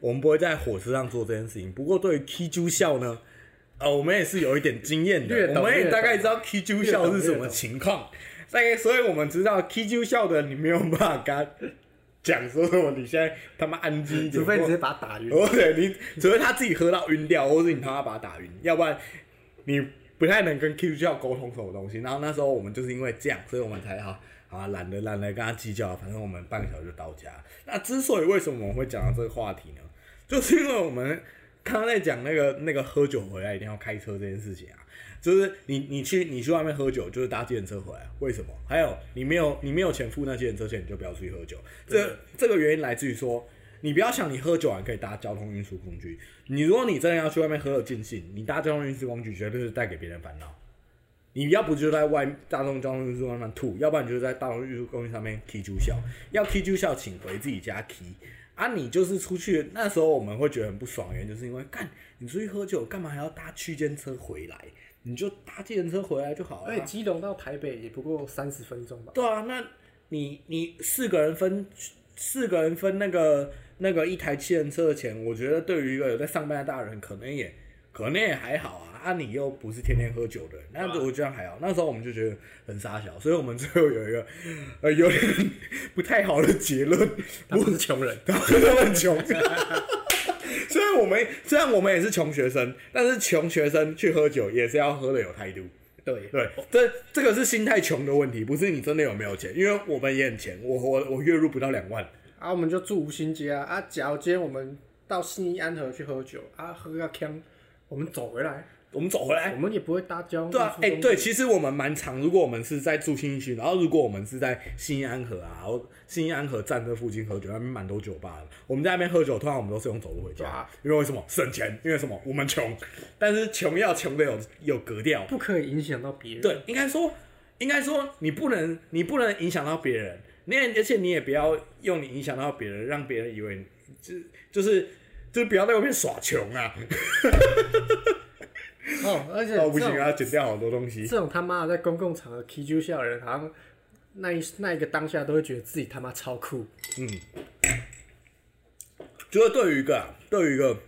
我们不会在火车上做这件事情，不过对于 K 揪笑呢，呃，我们也是有一点经验的，我们也大概知道 K 揪笑是什么情况，大概所以我们知道 K 揪笑的你没有办法跟他讲说什么，你现在他妈安静一点，除非你直接把他打晕。哦，对你，除非他自己喝到晕掉，或是你他妈把他打晕，要不然你不太能跟 Q 教沟通什么东西。然后那时候我们就是因为这样，所以我们才好啊懒得懒得跟他计较，反正我们半个小时就到家。那之所以为什么我们会讲到这个话题呢？就是因为我们刚刚在讲那个那个喝酒回来一定要开车这件事情啊。就是你你去你去外面喝酒，就是搭计程车回来，为什么？还有你没有你没有钱付那计程车钱，你就不要出去喝酒。这这个原因来自于说，你不要想你喝酒还可以搭交通运输工具。你如果你真的要去外面喝的尽兴，你搭交通运输工具绝对是带给别人烦恼。你要不就在外大众交通运输上面吐，要不然你就在大众运输工具上面 K 住笑。要 K 住笑，请回自己家 K。啊，你就是出去那时候我们会觉得很不爽，原因就是因为干你出去喝酒，干嘛还要搭区间车回来？你就搭计程车回来就好了、而且基隆到台北也不过三十分钟吧。对啊，那你你四个人分四个人分那个那个一台汽人车的钱，我觉得对于一个有在上班的大人，可能也可能也还好啊。啊，你又不是天天喝酒的人，那我觉得还好。那时候我们就觉得很傻小，所以我们最后有一个呃有点 不太好的结论，他不是穷人，他们很穷。虽然我们虽然我们也是穷学生，但是穷学生去喝酒也是要喝的有态度。对对，这这个是心态穷的问题，不是你真的有没有钱。因为我们也很穷，我我我月入不到两万，啊，我们就住五星街啊啊！假如今天我们到新义安和去喝酒啊，喝个呛，我们走回来，我们走回来我。们也不会搭交通对啊，哎、对，其实我们蛮长。如果我们是在住新一区，然后如果我们是在新安河啊，然后新安河站这附近喝酒，那边蛮多酒吧的。我们在那边喝酒，通常我们都是用走路回家，啊因为为什么省钱？因为什么？我们穷，但是穷要穷的有有格调。不可以影响到别人。对，应该说，应该说，你不能，你不能影响到别人，你也而且你也不要用你影响到别人，让别人以为你就就是就是不要在外面耍穷啊！哦，而且 哦，不行，这种剪掉好多东西。这种他妈的在公共场合 K 揪笑的人，好像那一那一个当下都会觉得自己他妈超酷。嗯，觉得对于一个、啊，对于一个，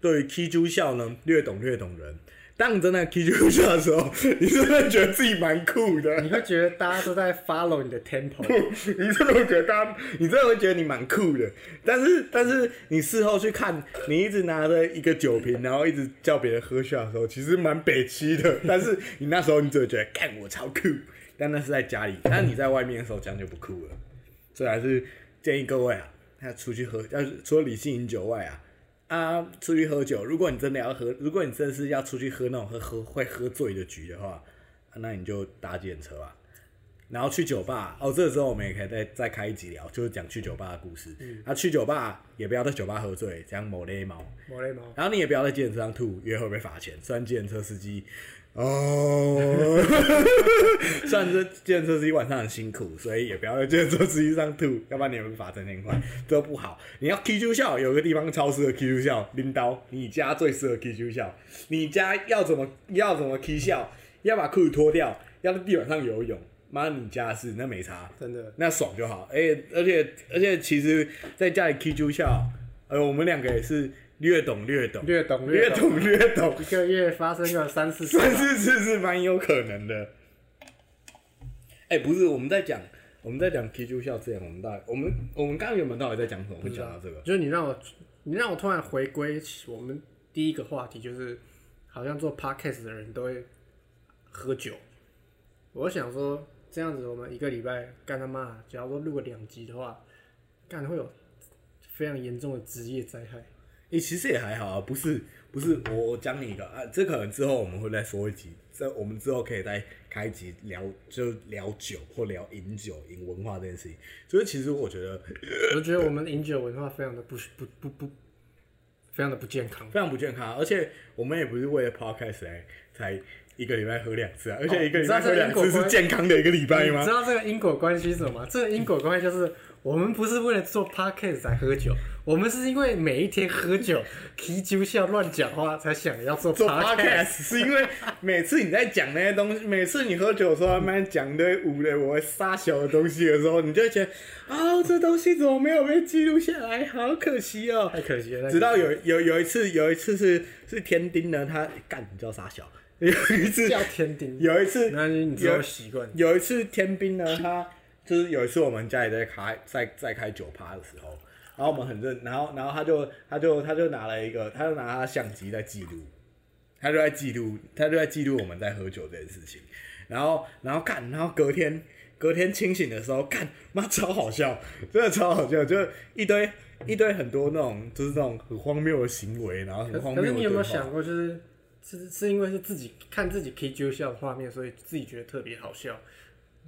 对于 K 猪笑呢，略懂略懂人。当你真的 K 猪笑的时候，你真的觉得自己蛮酷的。你会觉得大家都在 follow 你的 tempo，你真的会觉得大家，你真的会觉得你蛮酷的。但是，但是你事后去看，你一直拿着一个酒瓶，然后一直叫别人喝下的时候，其实蛮北七的。但是你那时候你只会觉得，看我超酷。但那是在家里，但你在外面的时候，这样就不酷了。所以还是建议各位啊，要出去喝，要是除了理性饮酒外啊，啊，出去喝酒。如果你真的要喝，如果你真的是要出去喝那种喝喝会喝醉的局的话，那你就搭计程车吧。然后去酒吧哦，这个时候我们也可以再再开一集聊，就是讲去酒吧的故事。嗯啊，去酒吧也不要在酒吧喝醉，这样某勒毛。某雷毛。然后你也不要在计程车上吐，因为会被罚钱。虽然计程车司机哦，虽然这计程车司机晚上很辛苦，所以也不要在计程车司机上吐，要不然你也会罚三千块，这不好。你要住笑，有个地方超适合住笑，拎刀，你家最适合住笑。你家要怎么要怎么 K 笑？要把裤子脱掉，要在地板上游泳，妈你家的事那没差。真的，那爽就好。而且而且而且，其实在家里 K 住笑，呃，我们两个也是略懂略懂，略懂略懂，懂略懂，一个月发生个三四次，三四次是蛮有可能的。哎、不是，我们在讲我们在讲 K 住笑之前，我们到底我们我们刚刚原本到底在讲什么？会讲到这个？就是你让我，你让我突然回归我们第一个话题，就是好像做 podcast 的人都会喝酒。我想说，这样子我们一个礼拜干他妈，假如说录个两集的话，干会有非常严重的职业灾害。你、其实也还好啊，不是不是，我我讲你一个啊，这可能之后我们会再说一集，这我们之后可以再开一集聊，就聊酒或聊饮酒饮文化这件事情。所以其实我觉得我就觉得我们饮酒文化非常的不不不不，非常的不健康。非常不健康，而且我们也不是为了 podcast 来才一个礼拜喝两次啊，而且一个礼拜喝两次是健康的一个礼拜吗你知？道这个因果关系是什么吗？这个因果关系就是我们不是为了做 podcast 才喝酒，我们是因为每一天喝酒、啤酒笑、乱讲话才想要做做 podcast。是因为每次你在讲那些东西，每次你喝酒的时候，慢慢讲一堆无的我撒小的东西的时候，你就会觉得啊、这东西怎么没有被记录下来？好可惜哦。太可惜了。直到有有有一次，有一次是是天丁呢，他干你叫傻小，有一次叫天丁，有一次那你之后习惯。有一次天兵呢，他就是有一次我们家里在开在在开酒趴的时候，然后我们很认，然后然后他就他就他就拿了一个，他就拿他相机在记录，他就在记录，他就在记录我们在喝酒这件事情，然后然后看，然后隔天隔天清醒的时候，看妈超好笑，真的超好笑，就一堆一堆很多那种就是那种很荒谬的行为，然后很荒谬的可是你有没有想过，就是是是因为是自己看自己 K 揪笑的画面，所以自己觉得特别好笑。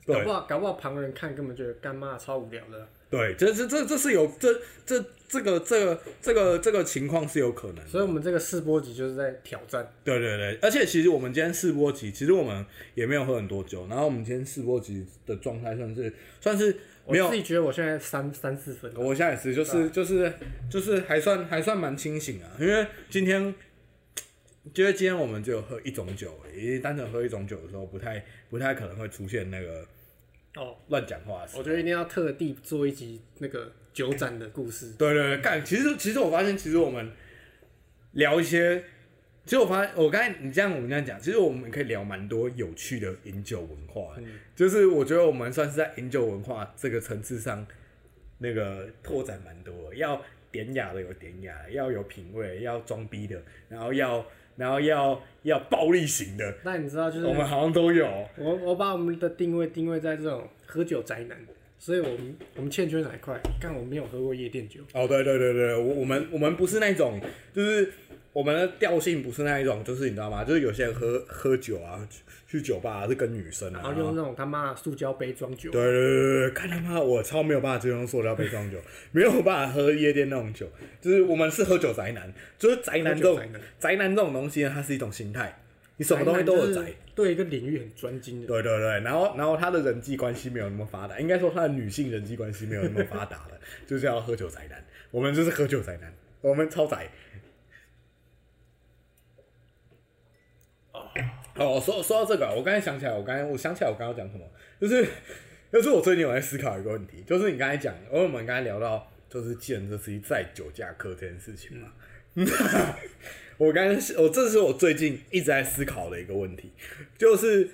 搞不好搞不好旁人看根本觉得干妈超无聊的。对，这这这这是有这这这个这个这个这个情况是有可能的。所以我们这个试播集就是在挑战。对对对，而且其实我们今天试播集，其实我们也没有喝很多酒，然后我们今天试播集的状态算是算是没有我自，己觉得我现在三三四分，我现在也是，就是就是就是还算还算蛮清醒啊，因为今天。因为今天我们只有喝一种酒因为单纯喝一种酒的时候，不太不太可能会出现那个哦，乱讲话的时候。我觉得一定要特地做一集那个酒展的故事。对对对，干，其实其实我发现，其实我们聊一些，其实我发现，我刚才你这样我们这样讲，其实我们可以聊蛮多有趣的饮酒文化嗯，就是我觉得我们算是在饮酒文化这个层次上，那个拓展蛮多的，要典雅的有典雅的，要有品味，要装逼的，然后要然后要要暴力型的，那你知道，就是我们好像都有。我我把我们的定位定位在这种喝酒宅男，所以我们我们欠缺哪一块？看我没有喝过夜店酒，哦，对对对对，我我们我们不是那种，就是我们的调性不是那一种，就是你知道吗？就是有些人喝喝酒啊，去去酒吧、啊、是跟女生啊，然后用那种他妈的塑胶杯装酒，对对对对对，看他妈我超没有办法接受用塑料杯装酒，没有办法喝夜店那种酒，就是我们是喝酒宅男，就是宅男这种宅男。这种东西呢，它是一种心态，你什么东西都有宅。就是对一个领域很专精的。对对对，然后然后他的人际关系没有那么发达，应该说他的女性人际关系没有那么发达了，就是要喝酒宅男。我们就是喝酒宅男，我们超宅。哦，说说到这个，我刚才想起来，我刚才我想起来我刚刚讲什么，就是就是我最近有在思考一个问题，就是你刚才讲，因为我们刚才聊到就是既然这是一载酒驾课这件事情嘛。我刚我这是我最近一直在思考的一个问题，就是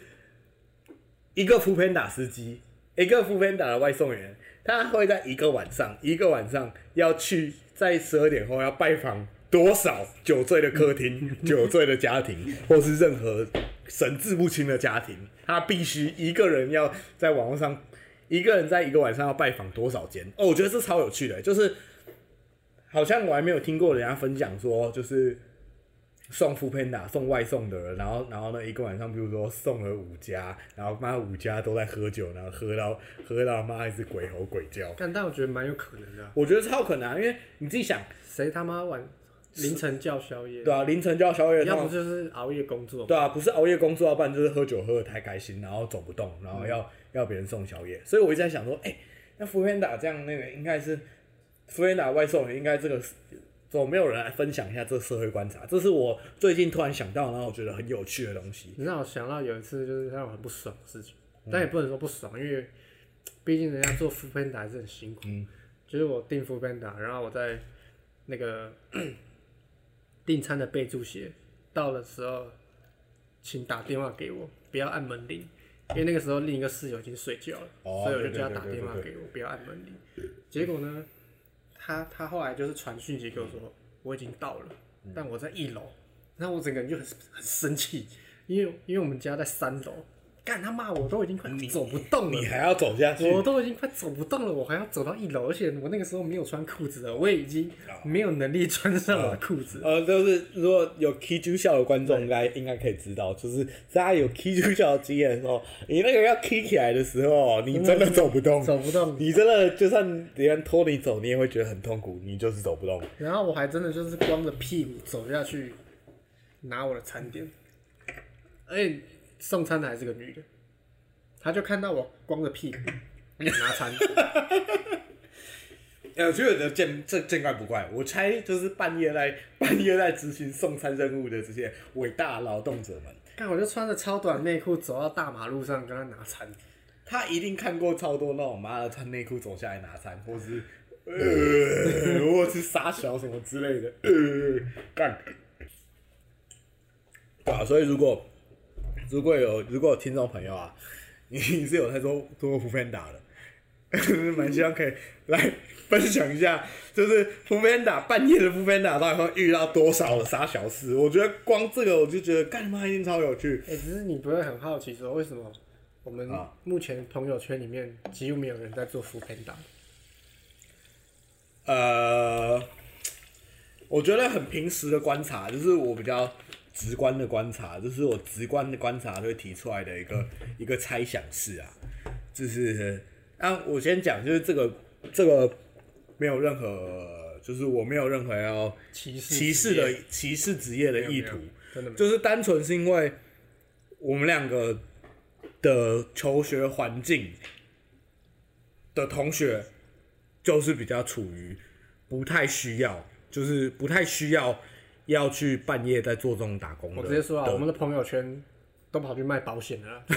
一个副偏打司机，一个副偏打的外送员，他会在一个晚上，一个晚上要去在十二点后要拜访多少酒醉的客厅、酒醉的家庭，或是任何神志不清的家庭，他必须一个人要在网络上，一个人在一个晚上要拜访多少间？哦，我觉得这超有趣的，就是好像我还没有听过人家分享说，就是。送副 panda 送外送的人，然后然后呢，一个晚上，比如说送了五家，然后妈五家都在喝酒，然后喝到喝到妈一直鬼吼鬼叫。但但我觉得蛮有可能的啊、我觉得超有可能、啊，因为你自己想，谁他妈晚凌晨叫宵夜？对啊，凌晨叫宵夜，要不就是熬夜工作。对啊，不是熬夜工作，要不然就是喝酒喝的太开心，然后走不动，然后要、要别人送宵夜。所以我一直在想说，哎、那福片打这样那个应该是福片打外送，应该这个怎么没有人来分享一下这个社会观察？这是我最近突然想到，然后我觉得很有趣的东西。你让我想到有一次就是让我很不爽的事情，但也不能说不爽，因为毕竟人家做 o o Panda 还是很辛苦。嗯就是我订 o o Panda，然后我在那个订餐的备注写到的时候，请打电话给我，不要按门铃，因为那个时候另一个室友已经睡觉了，哦所以我就叫他打电话给我，不要按门铃。结果呢，他他后来就是传讯息给我说我已经到了，嗯。但我在一楼，然后我整个人就很很生气，因为因为我们家在三楼，干他骂我都已经快走不动了，你还要走下去？我都已经快走不动了，我还要走到一楼，而且我那个时候没有穿裤子了，我也已经没有能力穿上我的裤子了。呃，就是如果有 K 住校的观众，应该应该可以知道，就是大家有 K 住校的经验的时候，你那个要 K 起来的时候，你真的走不动，走不动，你真的就算别人拖你走，你也会觉得很痛苦，你就是走不动。然后我还真的就是光着屁股走下去拿我的餐点，而且送餐的还是个女的，她就看到我光着屁股 拿餐，呃，我觉得见这见怪不怪，我猜就是半夜在 半夜在执行送餐任务的这些伟大劳动者们，看我就穿着超短内裤走到大马路上跟她拿餐，他一定看过超多那种妈的穿内裤走下来拿餐，或是呃，或是傻小什么之类的，呃，干。对啊，所以如果如果有如果有听众朋友啊，你是有在做做福片打的，蛮希望可以来分享一下，就是福片打半夜的福片打到底会遇到多少的傻小事？我觉得光这个我就觉得干妈一定超有趣。哎、只是你不会很好奇说为什么我们啊目前朋友圈里面几乎没有人在做福片打？呃，我觉得很平时的观察，就是我比较直观的观察，就是我直观的观察会提出来的一个 一个猜想式啊，就是啊，我先讲，就是这个这个没有任何，就是我没有任何要歧视歧视的歧视职业的意图。就是单纯是因为我们两个的求学环境的同学，就是比较处于不太需要，就是不太需要要去半夜在做这种打工的。我直接说啊，我们的朋友圈都跑去卖保险了啦，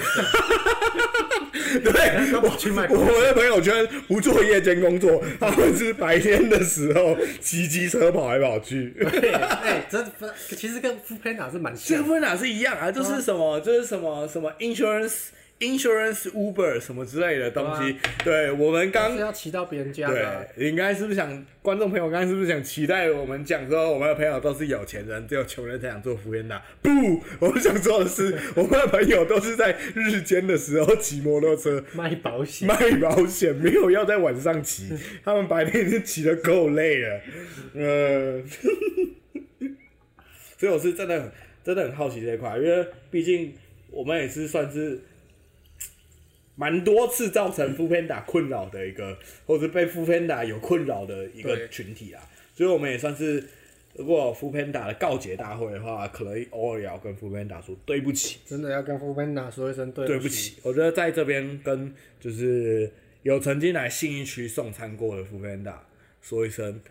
对，都跑去卖保我险。们的朋友圈不做夜间工作，他们是白天的时候骑机车跑来跑去。对哎，这不其实跟 f o o Panda 是蛮这像的。个分哪是一样啊？就是什么，就是什么什么 insurance insurance Uber 什么之类的东西。对我们刚是要骑到别人家的啊、对，应该是不是想观众朋友刚才是不是想期待我们讲说我们的朋友都是有钱人，只有穷人才想做福烟的？不，我们想说的是，我们的朋友都是在日间的时候骑摩托车。卖保险。卖保险没有要在晚上骑，他们白天已经骑得够累了。呃，所以我是真的很真的很好奇这一块，因为毕竟我们也是算是蛮多次造成副片打困扰的一个，或者被副片打有困扰的一个群体啊，所以我们也算是。如果副片打的告解大会的话，可能偶尔也要跟副片打说对不起，真的要跟副班长说一声对不对不起，我觉得在这边跟就是有曾经来信义区送餐过的副班长说一声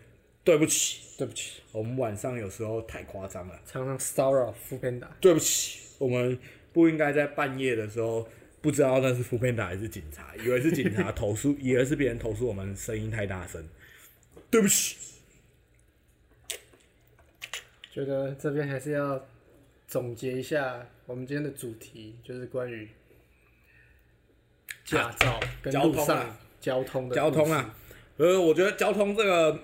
对不起，对不起，我们晚上有时候太夸张了，常常骚扰副班长。对不起，我们不应该在半夜的时候不知道那是副班长还是警察，以为是警察投诉，以为是别人投诉我们声音太大声，对不起。觉得这边还是要总结一下我们今天的主题，就是关于驾照跟交路上交通的交通啊，呃，我觉得交通这个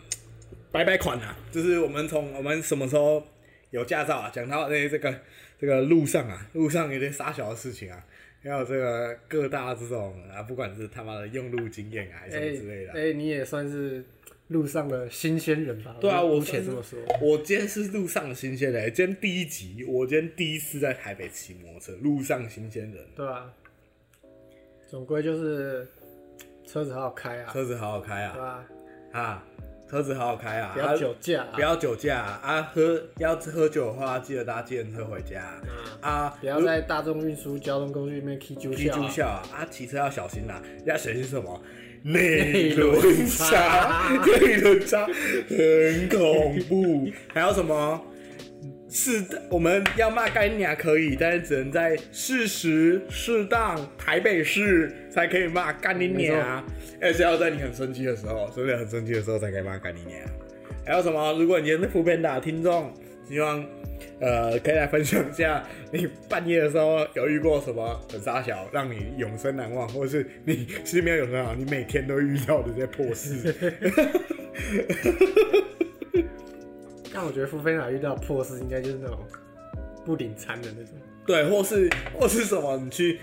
白白款啊，就是我们从我们什么时候有驾照啊，讲到那这个这个路上啊，路上有点傻小的事情啊，还有这个各大这种啊，不管是他妈的用路经验啊，还是什哎么之类的啊。哎、你也算是路上的新鲜人吧？对啊，我且这么说。我今天是路上的新鲜人，今天第一集，我今天第一次在台北骑摩托车，路上新鲜人，对啊，总归就是车子好好开啊，车子好好开啊对吧？啊，车子好好开啊，不要啊酒驾、啊，不要酒驾啊！啊喝要喝酒的话，记得搭计程车回家啊！不要在大众运输交通工具里面踢酒踢猪啊。笑啊！啊，骑车要小心啦、要小心什么？内轮差，内轮差很恐怖。还有什么？是我们要骂干娘可以，但是只能在适时、适当、台北市才可以骂干你娘。而且要在你很生气的时候，真的很生气的时候才可以骂干你娘。还有什么？如果你今天是普遍打听众，希望呃可以来分享一下你半夜的时候有遇过什么很傻小，让你永生难忘，或者是你其实没有永生难忘，你每天都遇到的这些破事。但我觉得付费塔遇到破事，应该就是那种不领餐的那种。对，或是或是什么，你去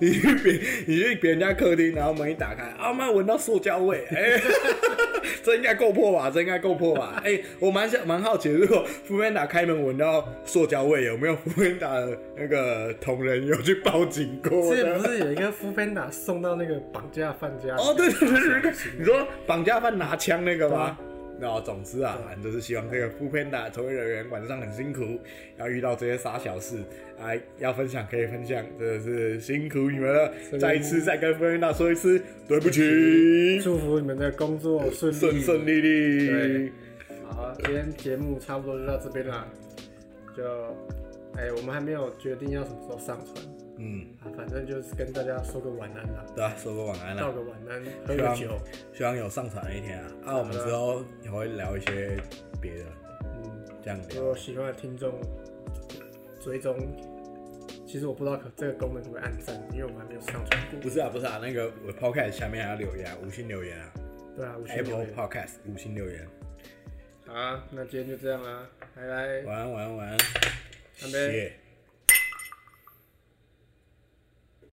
你去别你去别人家客厅，然后门一打开，啊妈闻到塑胶味，哎、这应该够破吧？这应该够破吧？哎、我蛮想蛮好奇，如果福边打开门闻到塑胶味，有没有福边打的那个同仁有去报警过之前？不是有一个副班长送到那个绑架犯家？哦，对对对你说绑架犯拿枪那个吗？那、总之啊，就是希望这个副片打从业人员晚上很辛苦，要遇到这些傻小事啊，要分享可以分享，真的是辛苦你们了。再一次再跟副片打说一次对不起，祝福你们的工作顺利。顺顺利利对。好，今天节目差不多就到这边啦。就，哎、我们还没有决定要什么时候上传嗯，啊，反正就是跟大家说个晚安啦，对啊，说个晚安啦道，个晚安，喝希望个酒。希望有上传的一天啊。啊，我们之后也会聊一些别的，嗯，这样聊。如果喜欢的听众追踪，其实我不知道可这个功能会不可以按赞，因为我们还没有上传过。不是啊，不是啊，那个我 podcast 下面还要留言啊，五星留言啊对啊，五星留，Apple 言。Podcast 五星留言。好啊，那今天就这样啦，拜拜，晚安，晚安，晚安。干杯谢。